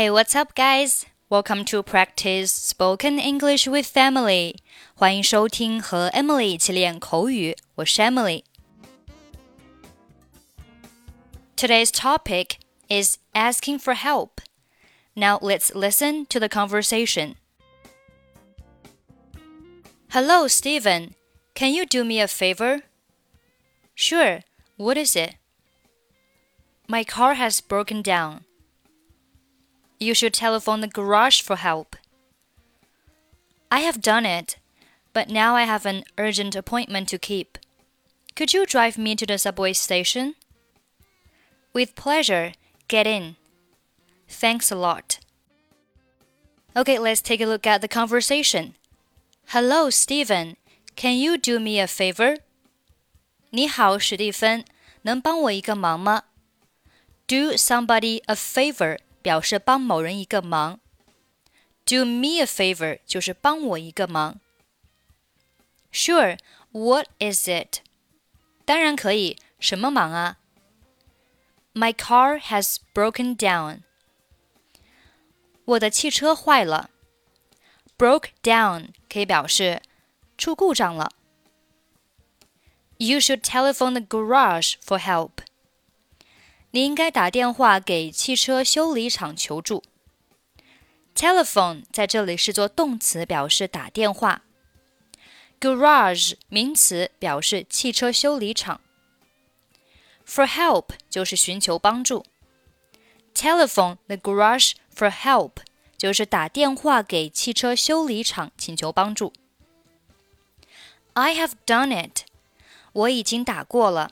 Hey, what's up, guys? Welcome to practice spoken English with Emily. 欢迎收听和 Emily 一起练口语，我是 Emily。Today's topic is asking for help. Now let's listen to the conversation. Hello, Steven. Can you do me a favor? Sure. What is it? My car has broken down. You should telephone the garage for help. I have done it, but now I have an urgent appointment to keep. Could you drive me to the subway station? With pleasure. Get in. Thanks a lot. Okay, let's take a look at the conversation. Hello, Steven. Can you do me a favor? 你好，史蒂芬，能帮我一个忙吗？Do somebody a favor. 表示帮某人一个忙。Do me a favor 就是帮我一个忙。Sure, what is it? 当然可以，什么忙啊？My car has broken down. 我的汽车坏了。Broke down 可以表示出故障了。You should telephone the garage for help. 你应该打电话给汽车修理厂求助。Telephone 在这里是做动词，表示打电话。Garage 名词，表示汽车修理厂。For help 就是寻求帮助。Telephone the garage for help 就是打电话给汽车修理厂请求帮助。I have done it. 我已经打过了。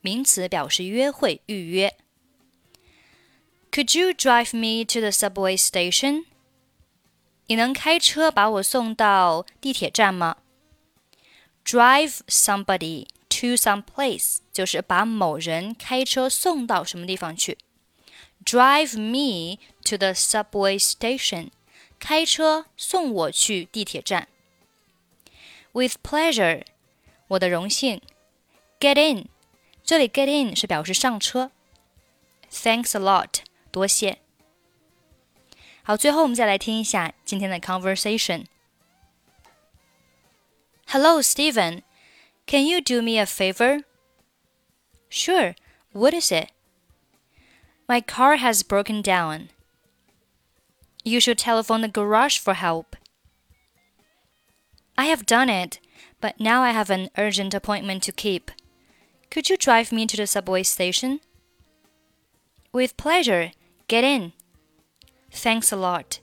名词表示约会、预约。Could you drive me to the subway station？你能开车把我送到地铁站吗？Drive somebody to some place 就是把某人开车送到什么地方去。Drive me to the subway station，开车送我去地铁站。With pleasure，我的荣幸。Get in， 这里 get in 是表示上车。Thanks a lot，多谢。好，最后我们再来听一下今天的 conversation。Hello, Steven. Can you do me a favor? Sure. What is it? My car has broken down. You should telephone the garage for help. I have done it, but now I have an urgent appointment to keep. Could you drive me to the subway station? With pleasure. Get in. Thanks a lot.